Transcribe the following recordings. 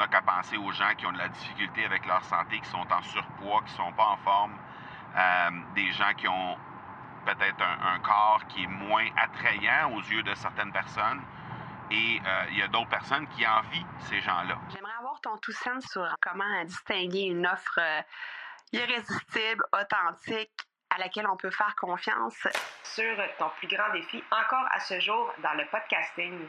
n'a qu'à penser aux gens qui ont de la difficulté avec leur santé, qui sont en surpoids, qui ne sont pas en forme, euh, des gens qui ont peut-être un, corps qui est moins attrayant aux yeux de certaines personnes. Et euh, il y a d'autres personnes qui envient ces gens-là. J'aimerais avoir ton tout sens sur comment distinguer une offre euh, irrésistible, authentique, à laquelle on peut faire confiance. Sur ton plus grand défi encore à ce jour dans le podcasting.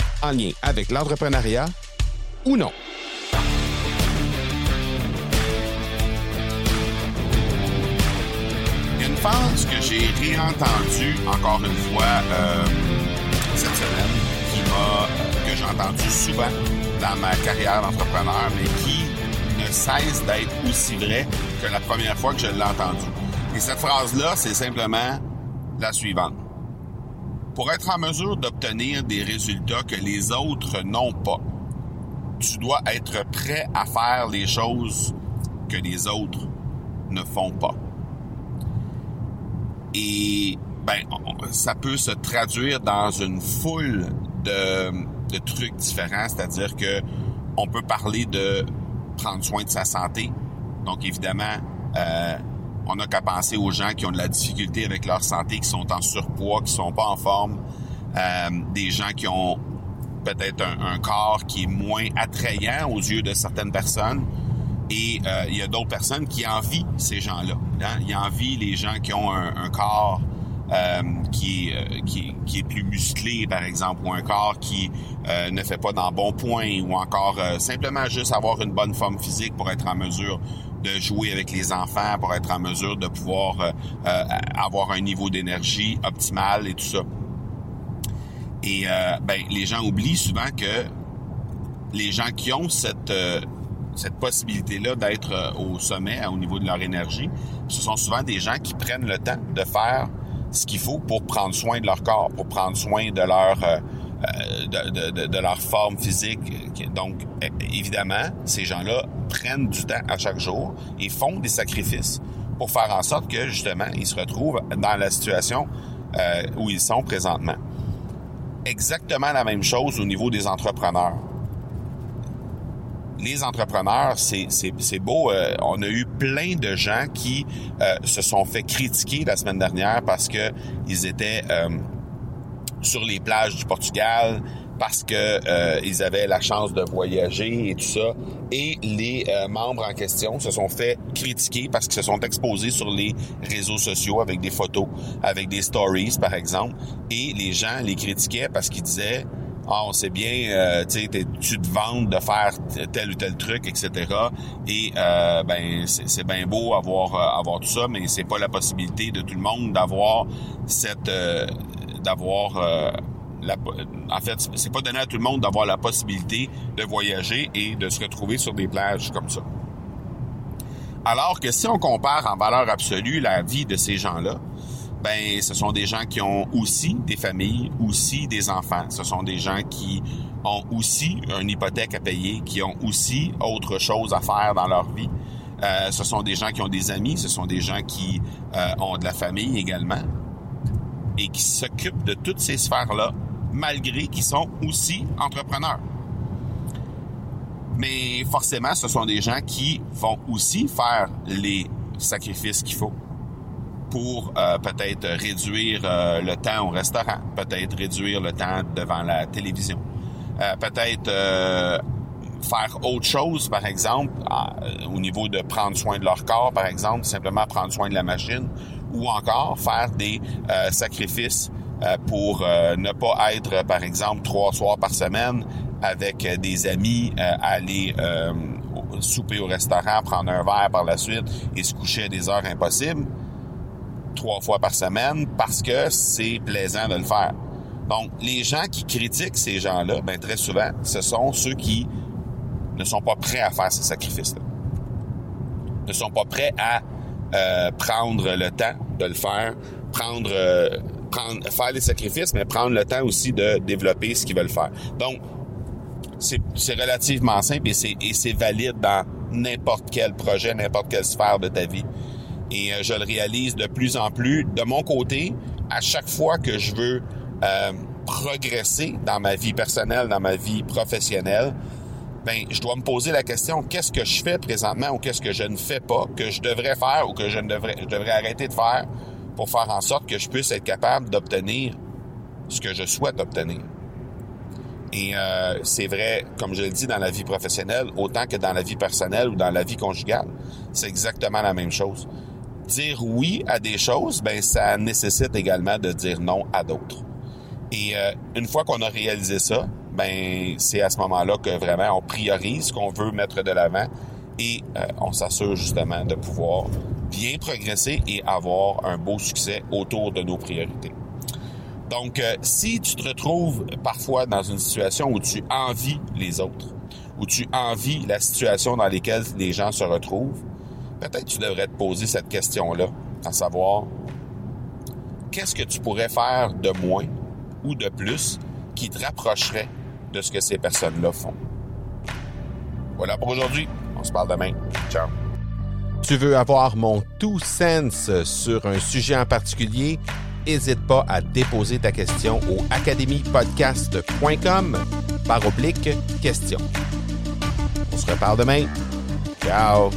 en lien avec l'entrepreneuriat ou non. pense que j'ai réentendu encore une fois euh, cette semaine, qui m'a, que j'ai entendu souvent dans ma carrière d'entrepreneur, mais qui ne cesse d'être aussi vrai que la première fois que je l'ai entendu. Et cette phrase-là, c'est simplement la suivante. Pour être en mesure d'obtenir des résultats que les autres n'ont pas, tu dois être prêt à faire les choses que les autres ne font pas. Et ben, ça peut se traduire dans une foule de, trucs différents, c'est-à-dire que on peut parler de prendre soin de sa santé. Donc évidemment, euh, on n'a qu'à penser aux gens qui ont de la difficulté avec leur santé, qui sont en surpoids, qui sont pas en forme, euh, des gens qui ont peut-être un, corps qui est moins attrayant aux yeux de certaines personnes. Et euh, il y a d'autres personnes qui envient ces gens-là. Hein? Ils envient les gens qui ont un, corps euh, qui, est, euh, qui, est plus musclé, par exemple, ou un corps qui ne fait pas dans bon point, ou encore simplement juste avoir une bonne forme physique pour être en mesure de jouer avec les enfants, pour être en mesure de pouvoir avoir un niveau d'énergie optimal et tout ça. Et ben, les gens oublient souvent que les gens qui ont cette cette possibilité-là d'être euh, au sommet au niveau de leur énergie, ce sont souvent des gens qui prennent le temps de faire ce qu'il faut pour prendre soin de leur corps, pour prendre soin de leur euh, euh, de, leur forme physique. Donc, évidemment, ces gens-là prennent du temps à chaque jour et font des sacrifices pour faire en sorte que, justement, ils se retrouvent dans la situation où ils sont présentement. Exactement la même chose au niveau des entrepreneurs les entrepreneurs, c'est beau. Euh, on a eu plein de gens qui euh, se sont fait critiquer la semaine dernière parce que ils étaient euh, sur les plages du Portugal, parce que ils avaient la chance de voyager et tout ça. Et les membres en question se sont fait critiquer parce qu'ils se sont exposés sur les réseaux sociaux avec des photos, avec des stories par exemple. Et les gens les critiquaient parce qu'ils disaient ah, on bien, euh, tu te vantes de faire tel ou tel truc, etc. Et euh, ben c'est bien beau avoir euh, avoir tout ça, mais c'est pas la possibilité de tout le monde d'avoir cette d'avoir la, en fait, c'est pas donné à tout le monde d'avoir la possibilité de voyager et de se retrouver sur des plages comme ça. Alors que si on compare en valeur absolue la vie de ces gens-là, ben ce sont des gens qui ont aussi des familles, aussi des enfants. Ce sont des gens qui ont aussi une hypothèque à payer, qui ont aussi autre chose à faire dans leur vie. Euh, ce sont des gens qui ont des amis, ce sont des gens qui euh, ont de la famille également et qui s'occupent de toutes ces sphères-là, malgré qu'ils sont aussi entrepreneurs. Mais forcément, ce sont des gens qui vont aussi faire les sacrifices qu'il faut pour euh, peut-être réduire euh, le temps au restaurant, peut-être réduire le temps devant la télévision, euh, peut-être faire autre chose, par exemple, au niveau de prendre soin de leur corps, par exemple, simplement prendre soin de la machine, ou encore faire des sacrifices pour ne pas être, par exemple, trois soirs par semaine avec des amis, aller souper au restaurant, prendre un verre par la suite et se coucher à des heures impossibles trois fois par semaine parce que c'est plaisant de le faire. Donc, les gens qui critiquent ces gens-là, ben, très souvent, ce sont ceux qui ne sont pas prêts à faire ces sacrifices-là. Ne sont pas prêts à euh, prendre le temps de le faire, prendre, euh, prendre, faire les sacrifices, mais prendre le temps aussi de développer ce qu'ils veulent faire. Donc, c'est relativement simple et c'est valide dans n'importe quel projet, n'importe quelle sphère de ta vie. Et euh, je le réalise de plus en plus. De mon côté, à chaque fois que je veux euh, progresser dans ma vie personnelle, dans ma vie professionnelle, ben je dois me poser la question qu'est-ce que je fais présentement ou qu'est-ce que je ne fais pas que je devrais faire ou que je ne devrais je devrais arrêter de faire pour faire en sorte que je puisse être capable d'obtenir ce que je souhaite obtenir. Et euh, c'est vrai, comme je le dis, dans la vie professionnelle, autant que dans la vie personnelle ou dans la vie conjugale, c'est exactement la même chose. Dire oui à des choses, ben ça nécessite également de dire non à d'autres. Et euh, une fois qu'on a réalisé ça, ben c'est à ce moment-là que vraiment on priorise ce qu'on veut mettre de l'avant et euh, on s'assure justement de pouvoir bien progresser et avoir un beau succès autour de nos priorités. Donc, euh, si tu te retrouves parfois dans une situation où tu envies les autres, où tu envies la situation dans laquelle les gens se retrouvent, peut-être tu devrais te poser cette question-là, à savoir, qu'est-ce que tu pourrais faire de moins ou de plus qui te rapprocherait de ce que ces personnes-là font? Voilà pour aujourd'hui. On se parle demain. Ciao. Tu veux avoir mon tout sens sur un sujet en particulier? N'hésite pas à déposer ta question au academypodcast.com par oblique question. On se reparle demain. Ciao!